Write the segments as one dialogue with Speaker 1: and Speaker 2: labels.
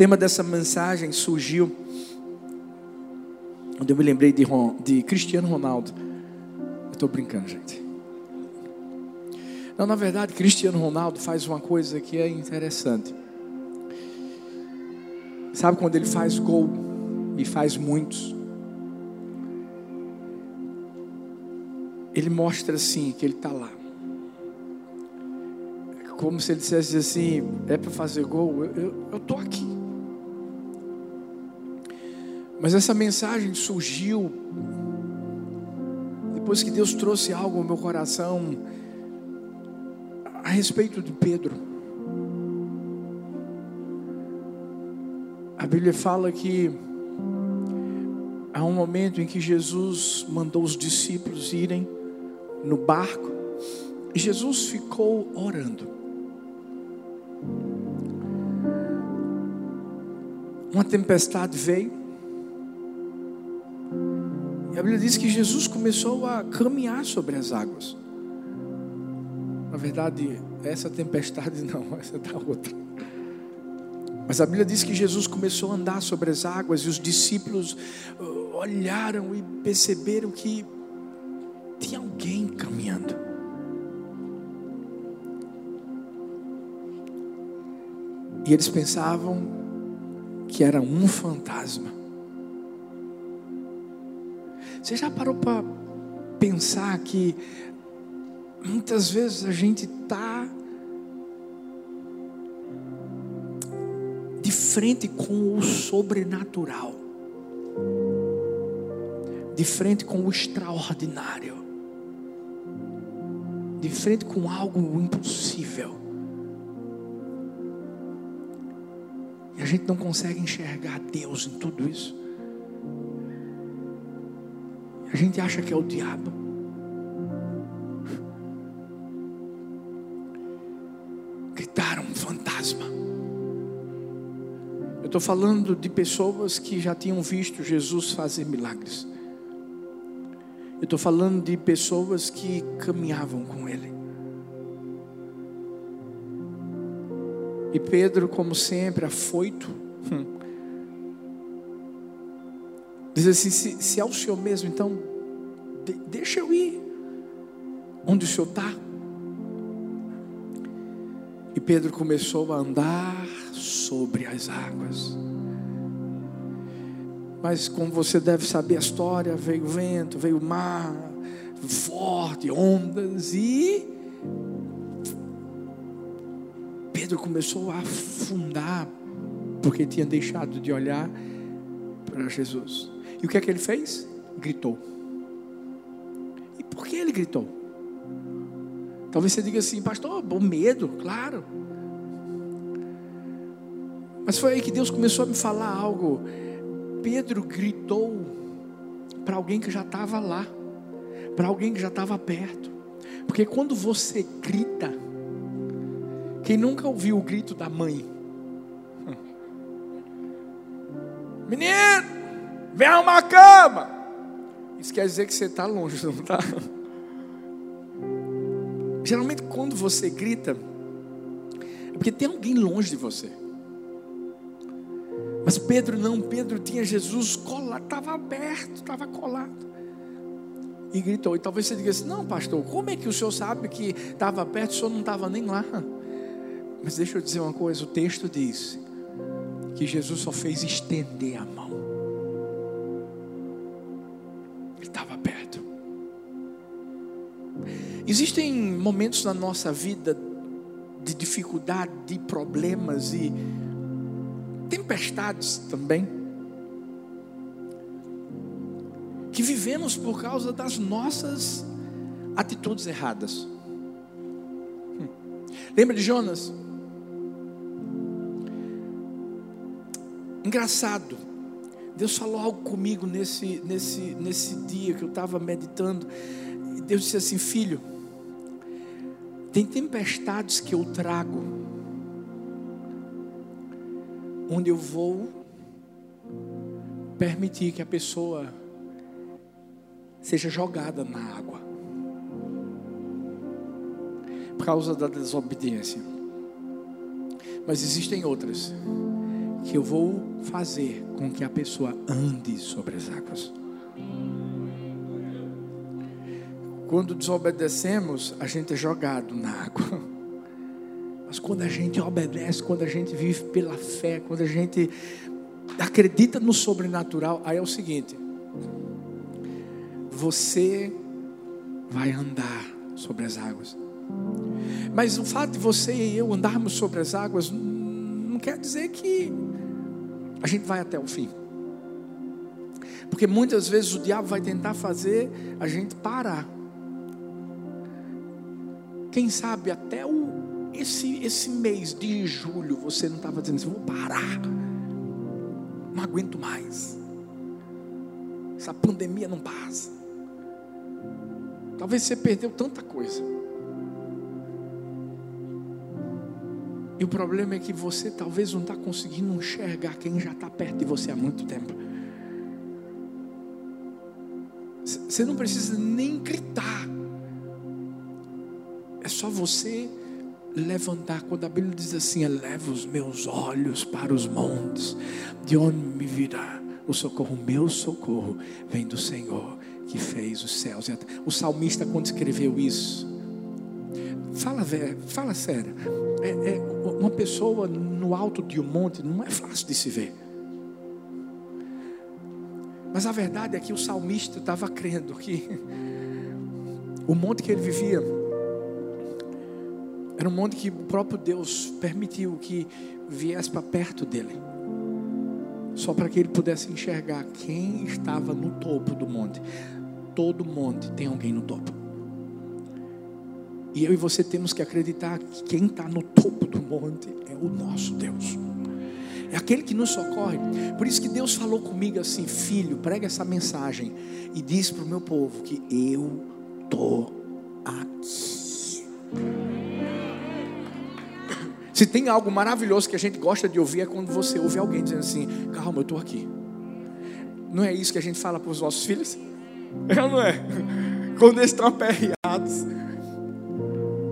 Speaker 1: tema dessa mensagem surgiu quando eu me lembrei de, de Cristiano Ronaldo. Eu estou brincando, gente. Não, na verdade, Cristiano Ronaldo faz uma coisa que é interessante. Sabe quando ele faz gol e faz muitos? Ele mostra assim que ele está lá. Como se ele dissesse assim: é para fazer gol, eu estou aqui. Mas essa mensagem surgiu depois que Deus trouxe algo ao meu coração a respeito de Pedro. A Bíblia fala que há um momento em que Jesus mandou os discípulos irem no barco e Jesus ficou orando. Uma tempestade veio. A Bíblia diz que Jesus começou a caminhar sobre as águas. Na verdade, essa tempestade não, essa da outra. Mas a Bíblia diz que Jesus começou a andar sobre as águas e os discípulos uh, olharam e perceberam que tinha alguém caminhando. E eles pensavam que era um fantasma. Você já parou para pensar que Muitas vezes a gente está de frente com o sobrenatural, de frente com o extraordinário, de frente com algo impossível. E a gente não consegue enxergar Deus em tudo isso. Gente acha que é o diabo. estou falando de pessoas que já tinham visto Jesus fazer milagres. Eu estou falando de pessoas que caminhavam com Ele. E Pedro, como sempre, afoito, hum, diz assim: se, se é o Senhor mesmo, então de, deixa eu ir onde o Senhor está. E Pedro começou a andar sobre as águas. Mas como você deve saber a história, veio vento, veio mar, forte, ondas e Pedro começou a afundar porque tinha deixado de olhar para Jesus. E o que é que ele fez? Gritou. E por que ele gritou? Talvez você diga assim, pastor, bom medo, claro. Mas foi aí que Deus começou a me falar algo. Pedro gritou para alguém que já estava lá, para alguém que já estava perto. Porque quando você grita, quem nunca ouviu o grito da mãe? Menino, vem arrumar a cama. Isso quer dizer que você está longe, não está? Geralmente quando você grita, é porque tem alguém longe de você. Mas Pedro não, Pedro tinha Jesus colado, estava aberto, estava colado. E gritou. E talvez você diga assim: não, pastor, como é que o senhor sabe que estava perto, o senhor não estava nem lá? Mas deixa eu dizer uma coisa: o texto diz que Jesus só fez estender a mão. Existem momentos na nossa vida de dificuldade, de problemas e tempestades também. Que vivemos por causa das nossas atitudes erradas. Hum. Lembra de Jonas? Engraçado. Deus falou algo comigo nesse, nesse, nesse dia que eu estava meditando. Deus disse assim: Filho, tem tempestades que eu trago onde eu vou permitir que a pessoa seja jogada na água por causa da desobediência. Mas existem outras que eu vou fazer com que a pessoa ande sobre as águas. Quando desobedecemos, a gente é jogado na água. Mas quando a gente obedece, quando a gente vive pela fé, quando a gente acredita no sobrenatural, aí é o seguinte: você vai andar sobre as águas. Mas o fato de você e eu andarmos sobre as águas não quer dizer que a gente vai até o fim. Porque muitas vezes o diabo vai tentar fazer a gente parar. Quem sabe até o, esse, esse mês de julho você não estava dizendo assim, vou parar. Não aguento mais. Essa pandemia não passa. Talvez você perdeu tanta coisa. E o problema é que você talvez não está conseguindo enxergar quem já está perto de você há muito tempo. Você não precisa nem gritar só você levantar. Quando a Bíblia diz assim: eleva os meus olhos para os montes, de onde me virá o socorro? O meu socorro vem do Senhor que fez os céus. O salmista, quando escreveu isso, fala, fala sério, é, é, uma pessoa no alto de um monte não é fácil de se ver. Mas a verdade é que o salmista estava crendo que o monte que ele vivia era um monte que o próprio Deus permitiu que viesse para perto dele. Só para que ele pudesse enxergar quem estava no topo do monte. Todo monte tem alguém no topo. E eu e você temos que acreditar que quem está no topo do monte é o nosso Deus. É aquele que nos socorre. Por isso que Deus falou comigo assim: Filho, prega essa mensagem e diz para o meu povo que eu estou aqui. Se tem algo maravilhoso que a gente gosta de ouvir é quando você ouve alguém dizendo assim: calma, eu estou aqui. Não é isso que a gente fala para os nossos filhos? É não é? Quando eles estão aperreados.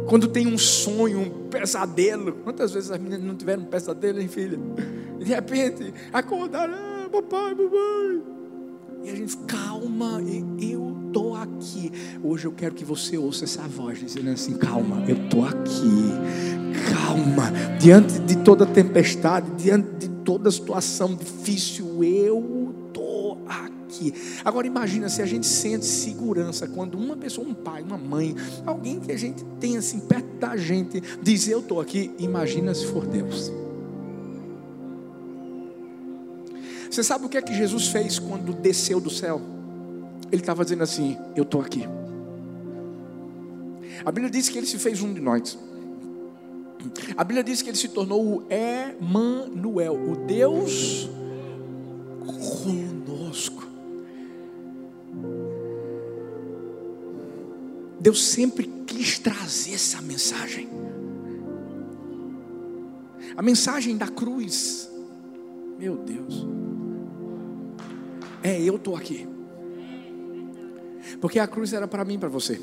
Speaker 1: Quando tem um sonho, um pesadelo. Quantas vezes as meninas não tiveram um pesadelo, hein, filha? E de repente, acordaram, ah, papai, mamãe. E a gente, calma, eu estou aqui. Hoje eu quero que você ouça essa voz dizendo assim: calma, eu estou aqui calma, diante de toda tempestade, diante de toda situação difícil, eu estou aqui. Agora imagina se a gente sente segurança quando uma pessoa, um pai, uma mãe, alguém que a gente tem assim perto da gente, diz eu estou aqui, imagina se for Deus. Você sabe o que é que Jesus fez quando desceu do céu? Ele estava dizendo assim: Eu estou aqui. A Bíblia diz que ele se fez um de nós. A Bíblia diz que ele se tornou o Emanuel, o Deus conosco. Deus sempre quis trazer essa mensagem. A mensagem da cruz. Meu Deus. É, eu estou aqui. Porque a cruz era para mim, para você.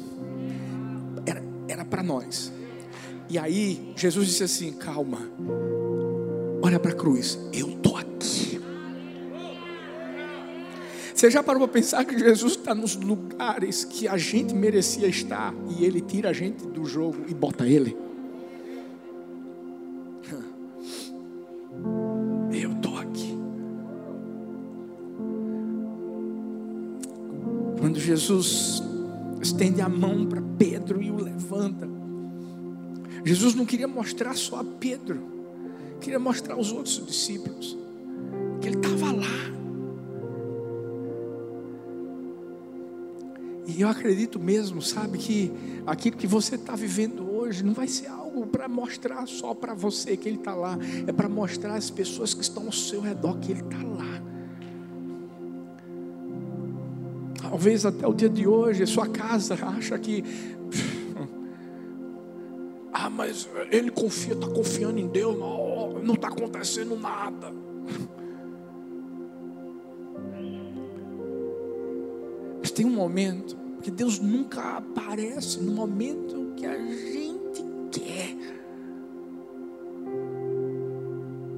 Speaker 1: Era, para nós. E aí Jesus disse assim: calma, olha para a cruz, eu estou aqui. Você já parou para pensar que Jesus está nos lugares que a gente merecia estar e Ele tira a gente do jogo e bota Ele? Jesus estende a mão para Pedro e o levanta, Jesus não queria mostrar só a Pedro, queria mostrar aos outros discípulos que ele estava lá. E eu acredito mesmo, sabe, que aquilo que você está vivendo hoje não vai ser algo para mostrar só para você que Ele está lá, é para mostrar às pessoas que estão ao seu redor que Ele está lá. Talvez até o dia de hoje, sua casa acha que ah, mas ele confia, está confiando em Deus, não está acontecendo nada. Mas tem um momento que Deus nunca aparece no momento que a gente quer.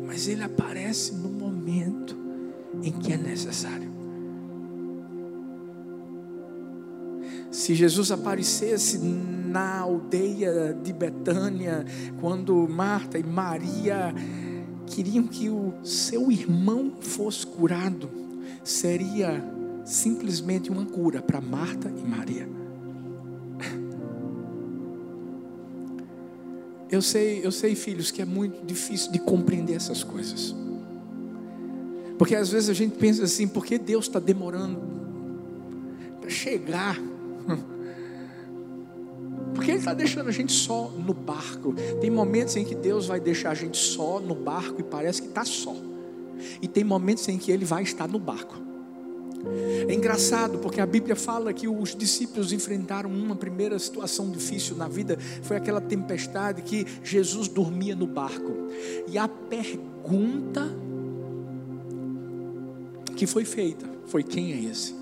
Speaker 1: mas ele aparece no momento em que é necessário. Se Jesus aparecesse na aldeia de Betânia, quando Marta e Maria queriam que o seu irmão fosse curado, seria simplesmente uma cura para Marta e Maria. Eu sei, eu sei, filhos, que é muito difícil de compreender essas coisas. Porque às vezes a gente pensa assim, por que Deus está demorando para chegar? Porque Ele está deixando a gente só no barco. Tem momentos em que Deus vai deixar a gente só no barco e parece que está só. E tem momentos em que Ele vai estar no barco. É engraçado porque a Bíblia fala que os discípulos enfrentaram uma primeira situação difícil na vida, foi aquela tempestade que Jesus dormia no barco. E a pergunta que foi feita foi: quem é esse?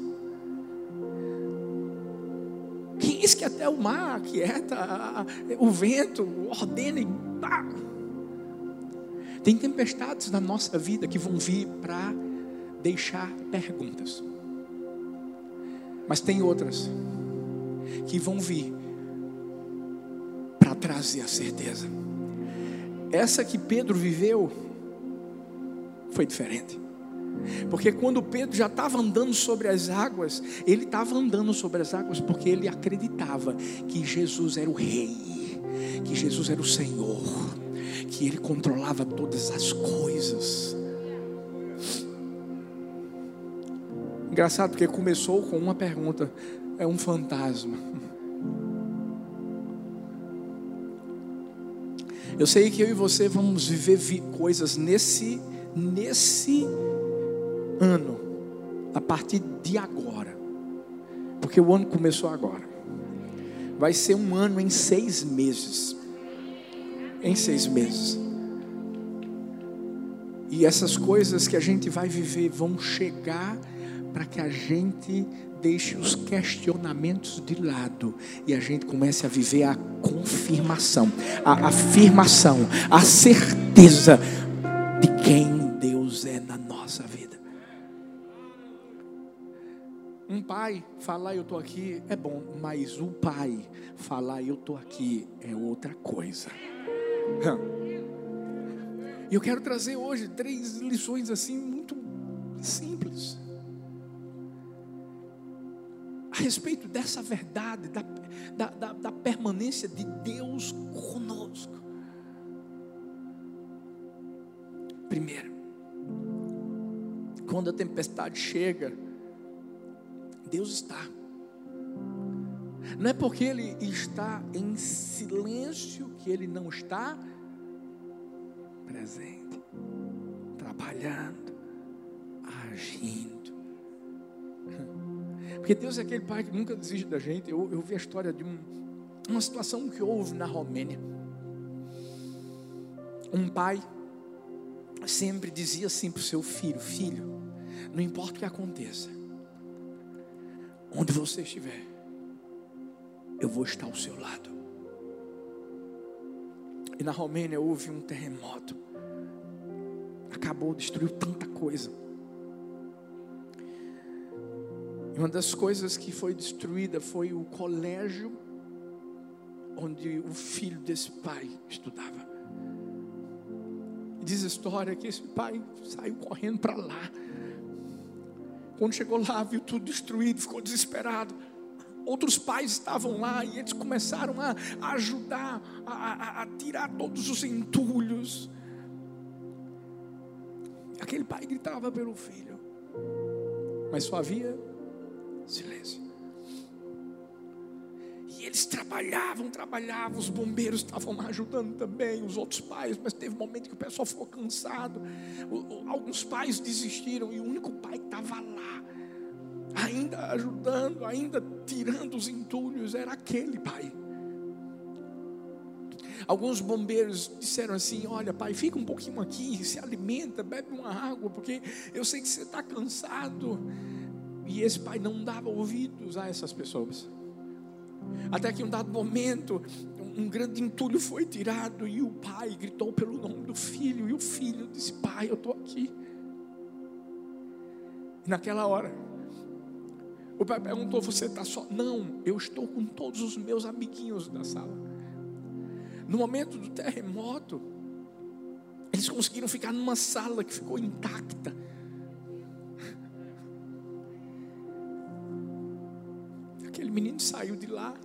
Speaker 1: É o mar quieta, o vento ordena e pá. Tem tempestades na nossa vida que vão vir para deixar perguntas. Mas tem outras que vão vir para trazer a certeza. Essa que Pedro viveu foi diferente. Porque quando Pedro já estava andando sobre as águas, ele estava andando sobre as águas porque ele acreditava que Jesus era o Rei, que Jesus era o Senhor, que ele controlava todas as coisas. Engraçado porque começou com uma pergunta: é um fantasma. Eu sei que eu e você vamos viver vi coisas nesse nesse ano, a partir de agora, porque o ano começou agora. Vai ser um ano em seis meses. Em seis meses. E essas coisas que a gente vai viver vão chegar para que a gente deixe os questionamentos de lado e a gente comece a viver a confirmação, a afirmação, a certeza Um pai falar eu estou aqui é bom, mas o pai falar eu estou aqui é outra coisa. E eu quero trazer hoje três lições assim muito simples a respeito dessa verdade, da, da, da, da permanência de Deus conosco. Primeiro, quando a tempestade chega, Deus está. Não é porque Ele está em silêncio que Ele não está presente, trabalhando, agindo. Porque Deus é aquele pai que nunca desiste da gente. Eu, eu vi a história de um, uma situação que houve na Romênia. Um pai sempre dizia assim para o seu filho: Filho, não importa o que aconteça, onde você estiver, eu vou estar ao seu lado. E na Romênia houve um terremoto, acabou, destruiu tanta coisa. E uma das coisas que foi destruída foi o colégio onde o filho desse pai estudava. Diz a história que esse pai saiu correndo para lá. Quando chegou lá, viu tudo destruído, ficou desesperado. Outros pais estavam lá e eles começaram a, ajudar a, a, a tirar todos os entulhos. Aquele pai gritava pelo filho, mas só havia Silêncio. Eles trabalhavam, trabalhavam, os bombeiros estavam lá ajudando também, os outros pais, mas teve um momento que o pessoal ficou cansado. Alguns pais desistiram e o único pai que estava lá, ainda ajudando, ainda tirando os entulhos, era aquele pai. Alguns bombeiros disseram assim: Olha, pai, fica um pouquinho aqui, se alimenta, bebe uma água, porque eu sei que você está cansado. E esse pai não dava ouvidos a essas pessoas. Até que em um dado momento, um grande entulho foi tirado e o pai gritou pelo nome do filho. E o filho disse: Pai, eu estou aqui. E naquela hora, o pai perguntou: Você está só? Não, eu estou com todos os meus amiguinhos da sala. No momento do terremoto, eles conseguiram ficar numa sala que ficou intacta. Aquele menino saiu de lá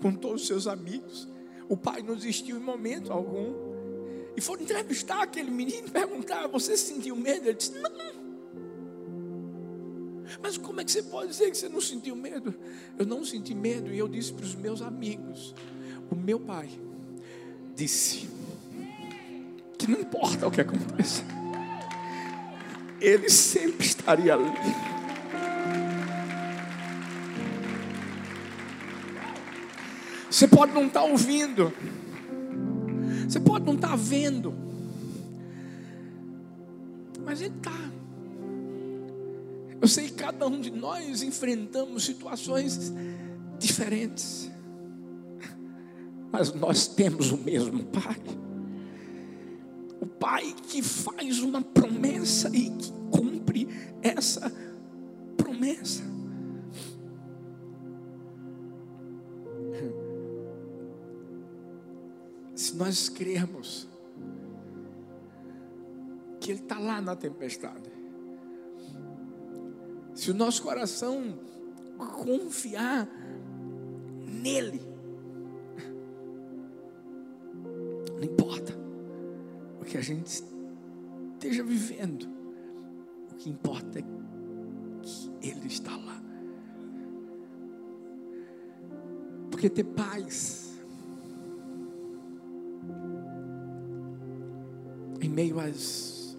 Speaker 1: com todos os seus amigos. O pai não existiu em momento algum. E foram entrevistar aquele menino perguntar: Você sentiu medo? Ele disse: Não. Mas como é que você pode dizer que você não sentiu medo? Eu não senti medo e eu disse para os meus amigos: O meu pai disse que não importa o que aconteça, ele sempre estaria ali. Você pode não estar ouvindo, você pode não estar vendo, mas Ele está. Eu sei que cada um de nós enfrentamos situações diferentes, mas nós temos o mesmo Pai. O Pai que faz uma promessa e que cumpre essa promessa. Nós crermos que Ele está lá na tempestade, se o nosso coração confiar nele, não importa o que a gente esteja vivendo, o que importa é que Ele está lá. Porque ter paz meio às,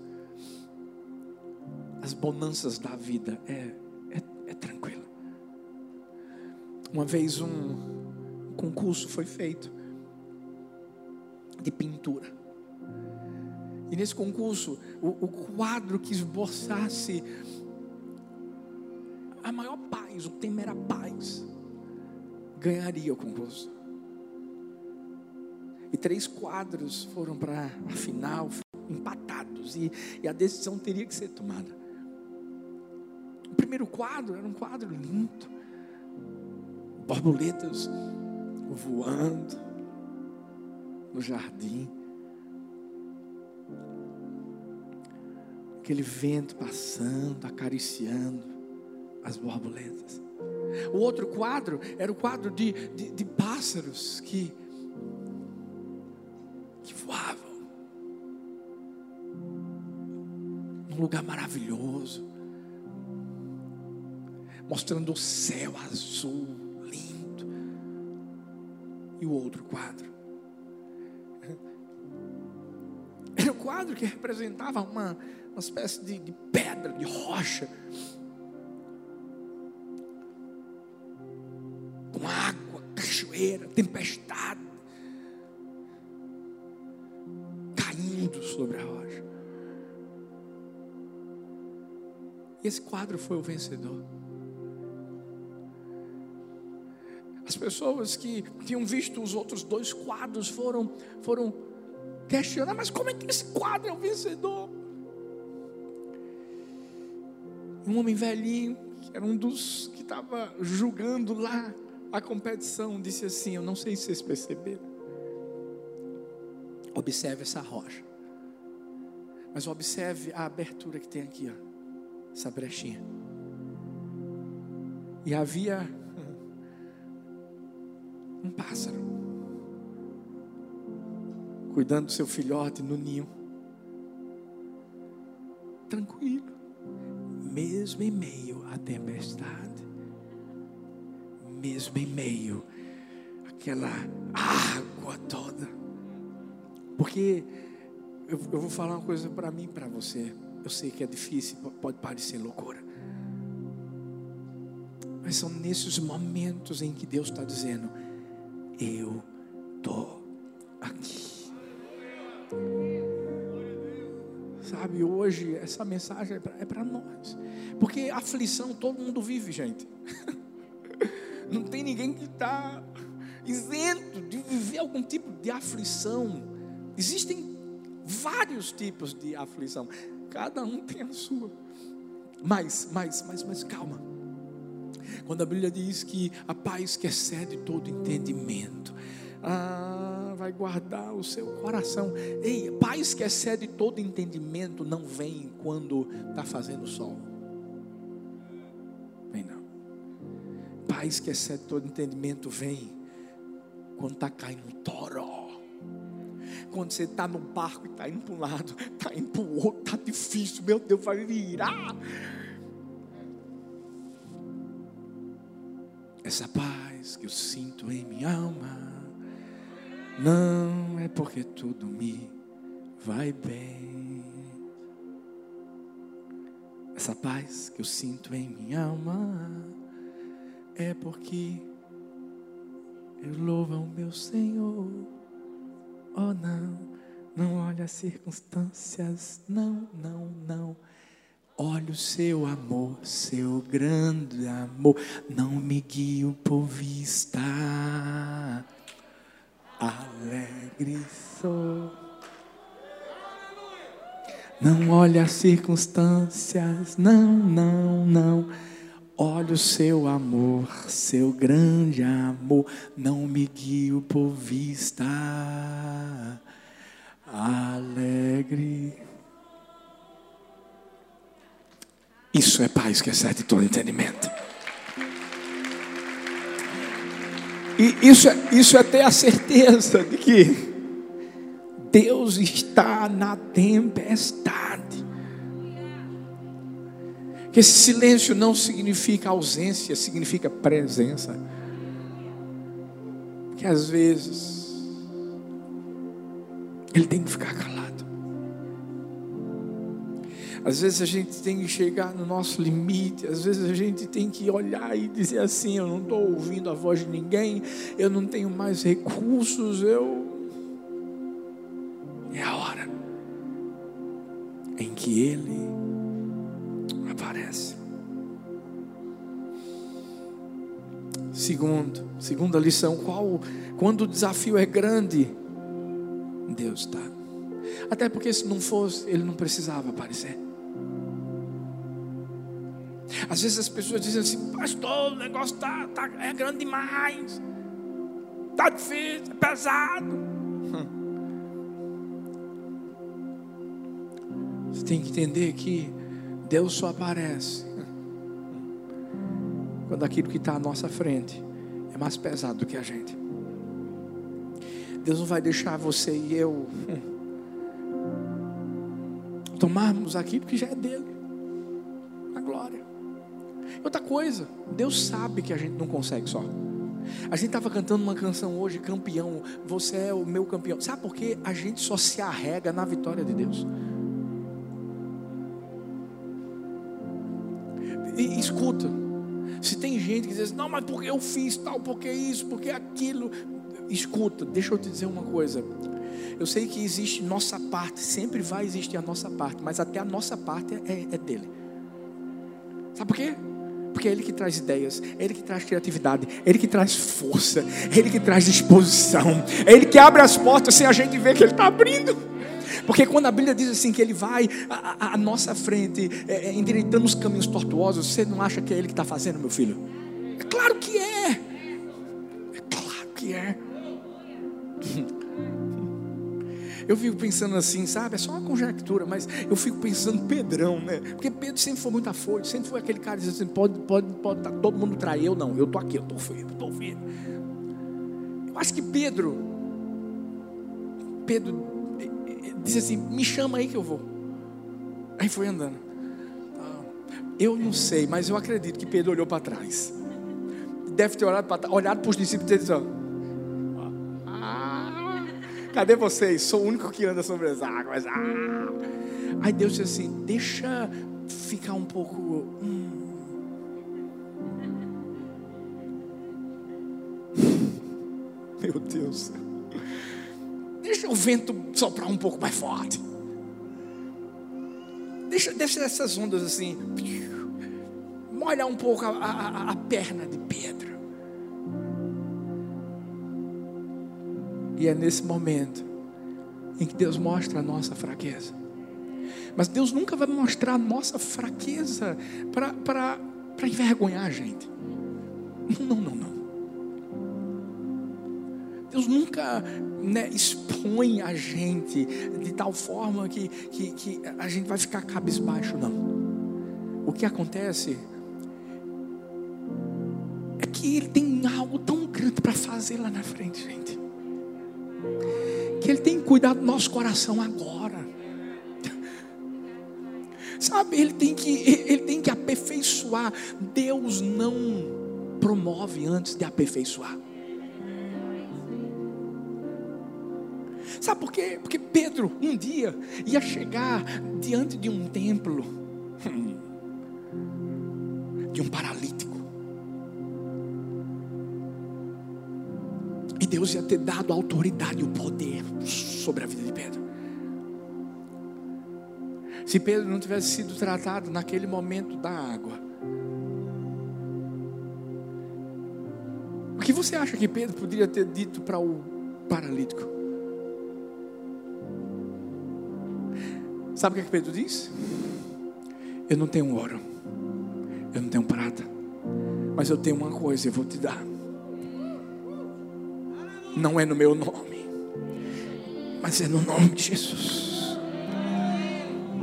Speaker 1: às bonanças da vida é, é, é tranquilo. Uma vez um concurso foi feito de pintura. E nesse concurso, o, o quadro que esboçasse a maior paz, o tema era paz, ganharia o concurso. E três quadros foram para a final, empatados, e, e a decisão teria que ser tomada. O primeiro quadro era um quadro lindo, borboletas voando no jardim, aquele vento passando, acariciando as borboletas. O outro quadro era o quadro de, de, de pássaros que, que Num lugar maravilhoso. Mostrando o céu azul, lindo. E o outro quadro. Era o quadro que representava uma, uma espécie de, de pedra, de rocha com água, cachoeira, tempestade, caindo sobre a esse quadro foi o vencedor. As pessoas que tinham visto os outros dois quadros foram, foram questionar, mas como é que esse quadro é o vencedor? Um homem velhinho, que era um dos que estava julgando lá a competição, disse assim: Eu não sei se vocês perceberam. Observe essa rocha. Mas observe a abertura que tem aqui, ó, essa brechinha. E havia um pássaro cuidando do seu filhote no ninho. Tranquilo, mesmo em meio à tempestade mesmo em meio àquela água toda. Porque eu, eu vou falar uma coisa para mim e para você. Eu sei que é difícil, pode parecer loucura. Mas são nesses momentos em que Deus está dizendo: Eu estou aqui. Sabe, hoje essa mensagem é para nós. Porque aflição todo mundo vive, gente. Não tem ninguém que está isento de viver algum tipo de aflição. Existem vários tipos de aflição. Cada um tem a sua. Mas, mas, mas, mas calma. Quando a Bíblia diz que a paz que excede todo entendimento, ah, vai guardar o seu coração. Ei, paz que excede todo entendimento não vem quando está fazendo sol. Vem não. Paz que excede todo entendimento vem quando está caindo um toró. Quando você está no barco e está indo para um lado, está indo para o outro, está difícil, meu Deus, vai virar. Essa paz que eu sinto em minha alma, não é porque tudo me vai bem. Essa paz que eu sinto em minha alma, é porque eu louvo ao meu Senhor. Oh, não, não olha as circunstâncias, não, não, não. Olha o seu amor, seu grande amor, não me guio por vista. Alegre sou. Não olha as circunstâncias, não, não, não. Olha o seu amor, seu grande amor, não me guio por vista. Alegre. Isso é paz que excede todo entendimento. E isso é, isso é ter a certeza de que Deus está na tempestade. Que esse silêncio não significa ausência, significa presença. Que às vezes ele tem que ficar calado. Às vezes a gente tem que chegar no nosso limite, às vezes a gente tem que olhar e dizer assim: eu não estou ouvindo a voz de ninguém, eu não tenho mais recursos, eu. É a hora em que Ele aparece. Segundo, segunda lição, qual, quando o desafio é grande, Deus está. Até porque se não fosse, ele não precisava aparecer. Às vezes as pessoas dizem assim, pastor, o negócio tá, tá, é grande demais. Está difícil, é pesado. Você tem que entender que Deus só aparece quando aquilo que está à nossa frente é mais pesado do que a gente. Deus não vai deixar você e eu tomarmos aquilo que já é dele. A glória. Outra coisa, Deus sabe que a gente não consegue só. A gente estava cantando uma canção hoje, campeão, você é o meu campeão. Sabe por quê? A gente só se arrega na vitória de Deus. Escuta, se tem gente que diz, não, mas porque eu fiz tal, porque isso, porque aquilo. Escuta, deixa eu te dizer uma coisa. Eu sei que existe nossa parte, sempre vai existir a nossa parte, mas até a nossa parte é, é dele. Sabe por quê? Porque é Ele que traz ideias, é Ele que traz criatividade, é Ele que traz força, é Ele que traz disposição, é Ele que abre as portas sem a gente ver que Ele está abrindo. Porque quando a Bíblia diz assim que Ele vai à, nossa frente, é, é, endireitando os caminhos tortuosos, você não acha que é Ele que está fazendo, meu filho? É claro que é. É claro que é. Eu fico pensando assim, sabe? É só uma conjectura, mas eu fico pensando Pedrão, né? Porque Pedro sempre foi muito afoito, sempre foi aquele cara que assim: pode, pode, pode tá todo mundo trair, eu não, eu tô aqui, eu tô firme, tô firme. Eu acho que Pedro, Pedro disse assim: me chama aí que eu vou. Aí foi andando. Eu não sei, mas eu acredito que Pedro olhou para trás. Deve ter olhado para olhado para os discípulos e disse: Cadê vocês? Sou o único que anda sobre as águas. Ah. Aí Deus disse assim: Deixa ficar um pouco. Hum. Meu Deus. Deixa o vento soprar um pouco mais forte. Deixa, deixa essas ondas assim. Molha um pouco a, a, a perna de Pedro. E é nesse momento em que Deus mostra a nossa fraqueza. Mas Deus nunca vai mostrar a nossa fraqueza para envergonhar a gente. Não, não, não. Deus nunca né, expõe a gente de tal forma que, que, que a gente vai ficar cabisbaixo, não. O que acontece é que Ele tem algo tão grande para fazer lá na frente, gente. Que Ele tem cuidar do nosso coração agora. Sabe, ele tem que, ele tem que aperfeiçoar. Deus não promove antes de aperfeiçoar. Sabe por quê? Porque Pedro um dia ia chegar diante de um templo de um paralítico. E Deus ia ter dado a autoridade e o poder sobre a vida de Pedro. Se Pedro não tivesse sido tratado naquele momento da água, o que você acha que Pedro poderia ter dito para o paralítico? Sabe o que, é que Pedro disse? Eu não tenho ouro, eu não tenho prata, mas eu tenho uma coisa, eu vou te dar. Não é no meu nome, mas é no nome de Jesus.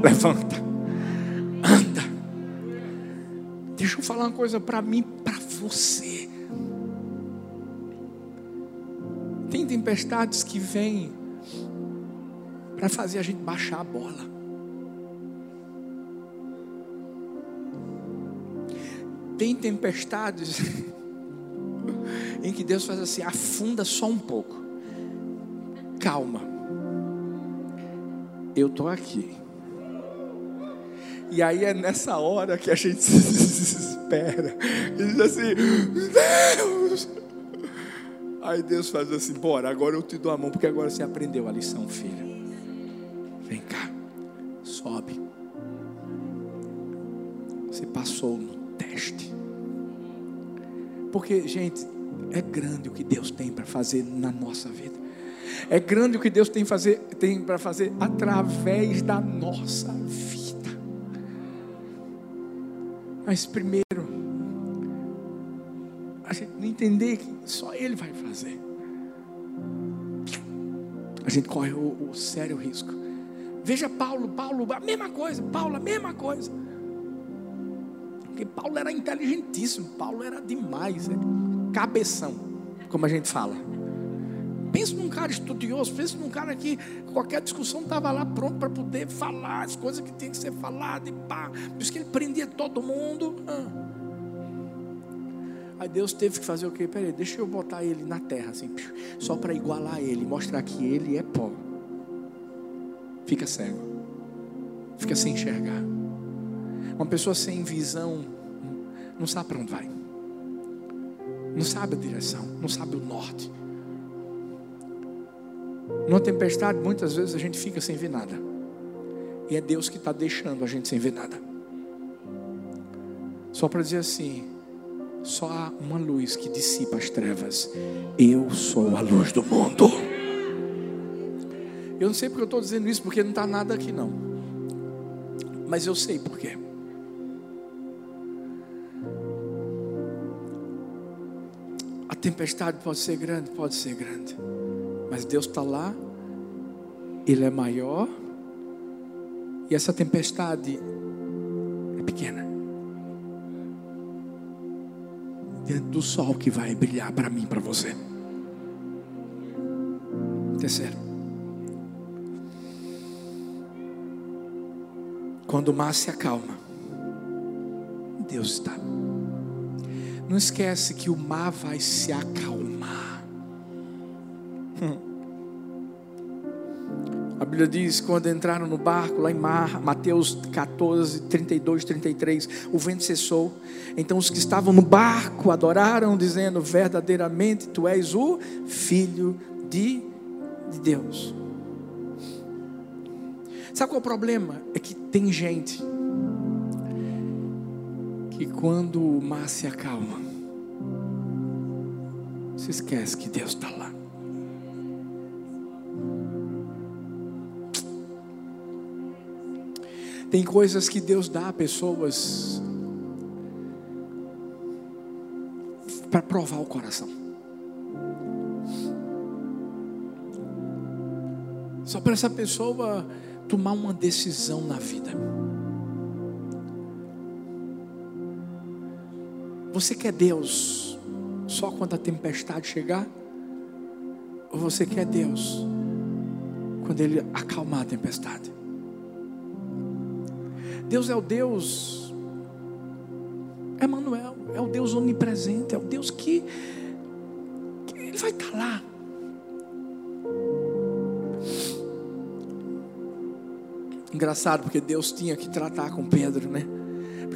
Speaker 1: Levanta. Anda. Deixa eu falar uma coisa para mim, para você. Tem tempestades que vêm para fazer a gente baixar a bola. Tem tempestades em que Deus faz assim, afunda só um pouco. Calma. Eu estou aqui. E aí é nessa hora que a gente se desespera. E diz assim: Deus! Aí Deus faz assim: Bora, agora eu te dou a mão, porque agora você aprendeu a lição, filha. Vem cá, sobe. Você passou no Porque, gente, é grande o que Deus tem para fazer na nossa vida. É grande o que Deus tem, tem para fazer através da nossa vida. Mas primeiro, a gente entender que só Ele vai fazer. A gente corre o, o sério risco. Veja Paulo, Paulo, a mesma coisa, Paulo, a mesma coisa. Porque Paulo era inteligentíssimo, Paulo era demais, é, cabeção, como a gente fala. Pensa num cara estudioso, pensa num cara que qualquer discussão estava lá pronto para poder falar as coisas que tinha que ser faladas e pá. Por isso que ele prendia todo mundo. Ah. Aí Deus teve que fazer o quê? Peraí, deixa eu botar ele na terra, assim, só para igualar ele, mostrar que ele é pó. Fica cego, fica sem enxergar. Uma pessoa sem visão não sabe para onde vai, não sabe a direção, não sabe o norte. Numa tempestade, muitas vezes a gente fica sem ver nada. E é Deus que está deixando a gente sem ver nada. Só para dizer assim: só há uma luz que dissipa as trevas. Eu sou a luz do mundo. Eu não sei porque eu estou dizendo isso, porque não está nada aqui não. Mas eu sei por tempestade pode ser grande, pode ser grande. Mas Deus está lá, Ele é maior, e essa tempestade é pequena. Diante do sol que vai brilhar para mim, para você. Terceiro. Quando o mar se acalma, Deus está. Não esquece que o mar vai se acalmar. A Bíblia diz: quando entraram no barco lá em Mar, Mateus 14, 32, 33, o vento cessou. Então os que estavam no barco adoraram, dizendo: Verdadeiramente tu és o Filho de, de Deus. Sabe qual é o problema? É que tem gente quando o mar se acalma, se esquece que Deus está lá. Tem coisas que Deus dá a pessoas para provar o coração. Só para essa pessoa tomar uma decisão na vida. Você quer Deus só quando a tempestade chegar? Ou você quer Deus quando Ele acalmar a tempestade? Deus é o Deus, Emmanuel, é o Deus onipresente, é o Deus que, que Ele vai estar lá. Engraçado, porque Deus tinha que tratar com Pedro, né?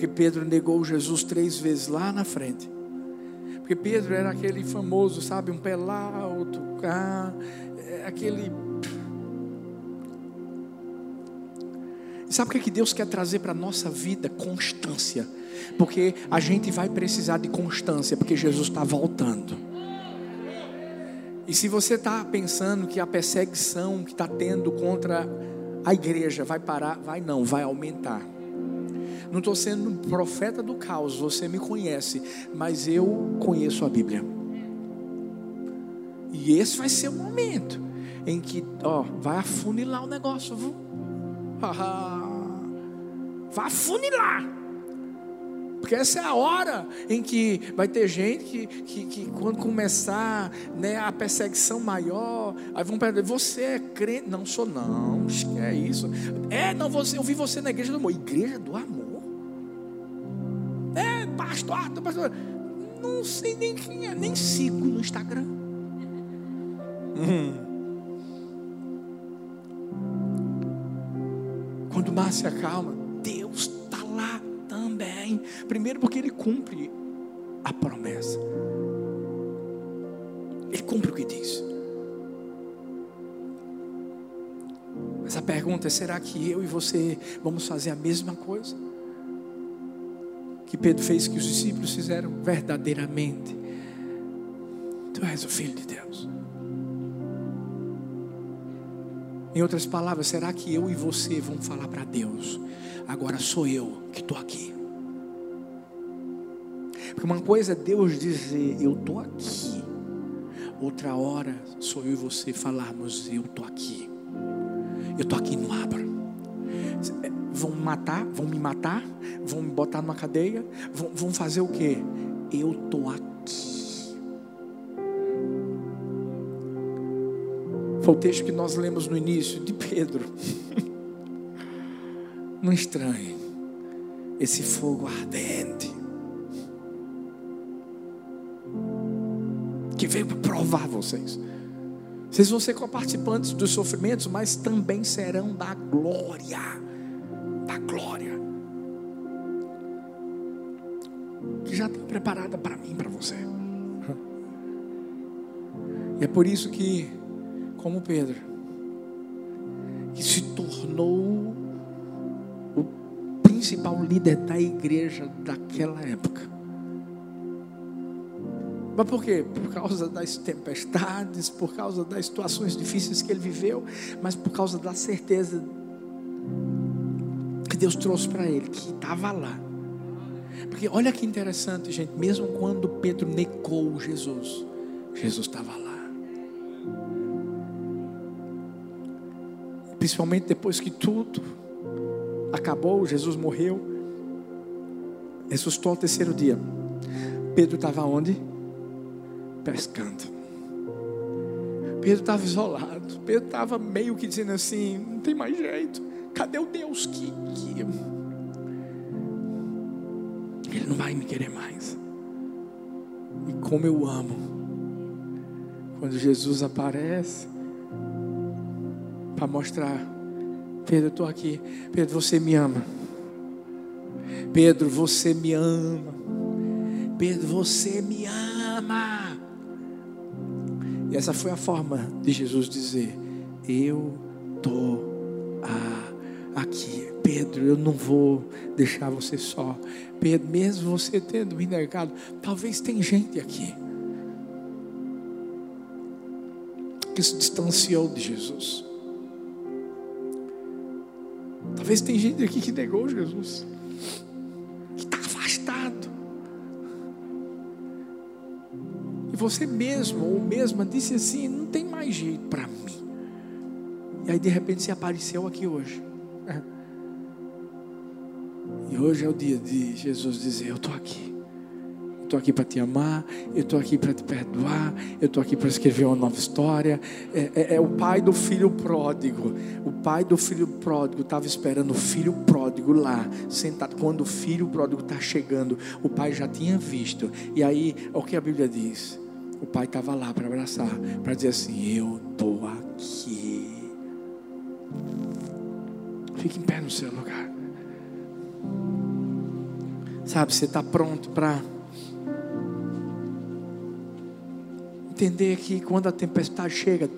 Speaker 1: Porque Pedro negou Jesus três vezes lá na frente. Porque Pedro era aquele famoso, sabe, um pé lá, outro cá, é, aquele. E sabe o que, é que Deus quer trazer para a nossa vida? Constância. Porque a gente vai precisar de constância, porque Jesus está voltando. E se você está pensando que a perseguição que está tendo contra a igreja vai parar, vai não, vai aumentar. Não estou sendo profeta do caos, você me conhece, mas eu conheço a Bíblia. E esse vai ser o momento em que, ó, vai afunilar o negócio, viu? vai afunilar. Porque essa é a hora em que vai ter gente que, que, que quando começar né, a perseguição maior, aí vão perguntar, você é crente? Não sou não, é isso. É, não, você, eu vi você na igreja do amor. Igreja do amor? Pastor, pastor. Não sei nem quem é, nem sigo no Instagram. Hum. Quando o mar se acalma, Deus está lá também. Primeiro, porque Ele cumpre a promessa, Ele cumpre o que diz. Mas a pergunta é: será que eu e você vamos fazer a mesma coisa? Que Pedro fez, que os discípulos fizeram verdadeiramente. Tu és o Filho de Deus. Em outras palavras, será que eu e você vamos falar para Deus? Agora sou eu que estou aqui. Porque uma coisa é Deus dizer, eu estou aqui. Outra hora sou eu e você falarmos, eu estou aqui. Eu estou aqui no Abra. Vão matar, vão me matar, vão me botar numa cadeia, vão, vão fazer o quê? Eu estou aqui. Foi o texto que nós lemos no início de Pedro. Não estranhe esse fogo ardente que veio para provar vocês. Vocês vão ser participantes dos sofrimentos, mas também serão da glória. Já tem preparada para mim, para você. E é por isso que, como Pedro, que se tornou o principal líder da igreja daquela época mas por quê? Por causa das tempestades, por causa das situações difíceis que ele viveu, mas por causa da certeza que Deus trouxe para ele, que estava lá. Porque olha que interessante, gente, mesmo quando Pedro negou Jesus, Jesus estava lá. Principalmente depois que tudo acabou, Jesus morreu, ressuscitou ao terceiro dia. Pedro estava onde? pescando. Pedro estava isolado. Pedro estava meio que dizendo assim: não tem mais jeito. Cadê o Deus que, que. Não vai me querer mais. E como eu amo. Quando Jesus aparece. Para mostrar. Pedro, eu estou aqui. Pedro, você me ama. Pedro, você me ama. Pedro, você me ama. E essa foi a forma de Jesus dizer: Eu estou aqui. Pedro, eu não vou deixar você só. Pedro, mesmo você tendo me negado, talvez tem gente aqui que se distanciou de Jesus. Talvez tem gente aqui que negou Jesus, que está afastado. E você mesmo ou mesma disse assim: não tem mais jeito para mim. E aí de repente você apareceu aqui hoje. E hoje é o dia de Jesus dizer: Eu estou aqui estou aqui para te amar, eu estou aqui para te perdoar, eu estou aqui para escrever uma nova história. É, é, é, o pai do filho pródigo. O pai do filho pródigo estava esperando o filho pródigo lá, sentado. Quando o filho pródigo está chegando, o pai já tinha visto. E aí, o que a Bíblia diz? O pai estava lá para abraçar, para dizer assim: Eu estou aqui. Fique em pé no seu lugar. Sabe, você está pronto para entender que quando a tempestade chega,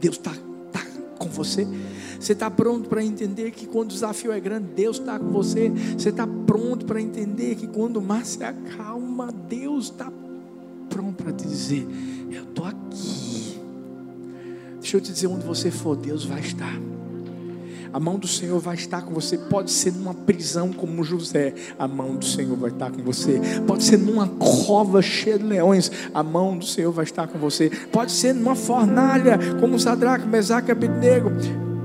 Speaker 1: Deus está tá com você. Você está pronto para entender que quando o desafio é grande, Deus está com você. Você está pronto para entender que quando o mar se acalma, Deus está pronto para te dizer: Eu estou aqui. Deixa eu te dizer: onde você for, Deus vai estar. A mão do Senhor vai estar com você. Pode ser numa prisão como José, a mão do Senhor vai estar com você. Pode ser numa cova cheia de leões, a mão do Senhor vai estar com você. Pode ser numa fornalha como Sadraque, Mesaque e Abednego.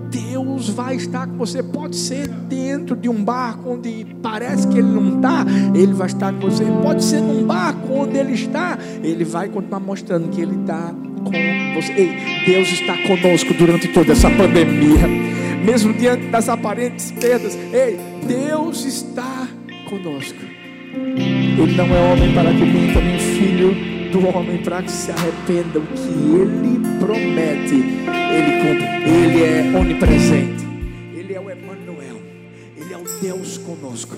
Speaker 1: Deus vai estar com você. Pode ser dentro de um barco onde parece que ele não está, ele vai estar com você. Pode ser num barco onde ele está, ele vai continuar mostrando que ele está com você. Ei, Deus está conosco durante toda essa pandemia mesmo diante das aparentes perdas. Ei, Deus está conosco. Ele não é homem para que minta, nem filho do homem para que se arrependa. O que ele promete, ele cumpre. Ele é onipresente. Ele é o Emmanuel. Ele é o Deus conosco.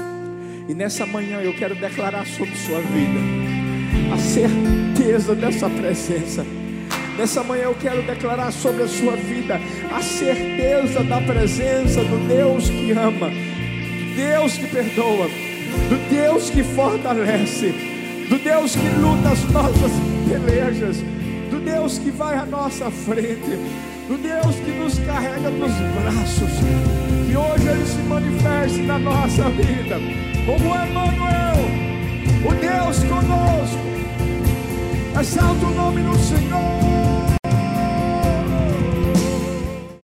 Speaker 1: E nessa manhã eu quero declarar sobre sua vida a certeza dessa presença Nessa manhã eu quero declarar sobre a sua vida a certeza da presença do Deus que ama, Deus que perdoa, do Deus que fortalece, do Deus que luta as nossas pelejas, do Deus que vai à nossa frente, do Deus que nos carrega nos braços. Que hoje Ele se manifeste na nossa vida, como Emmanuel, o Deus conosco. Exalta o nome do Senhor.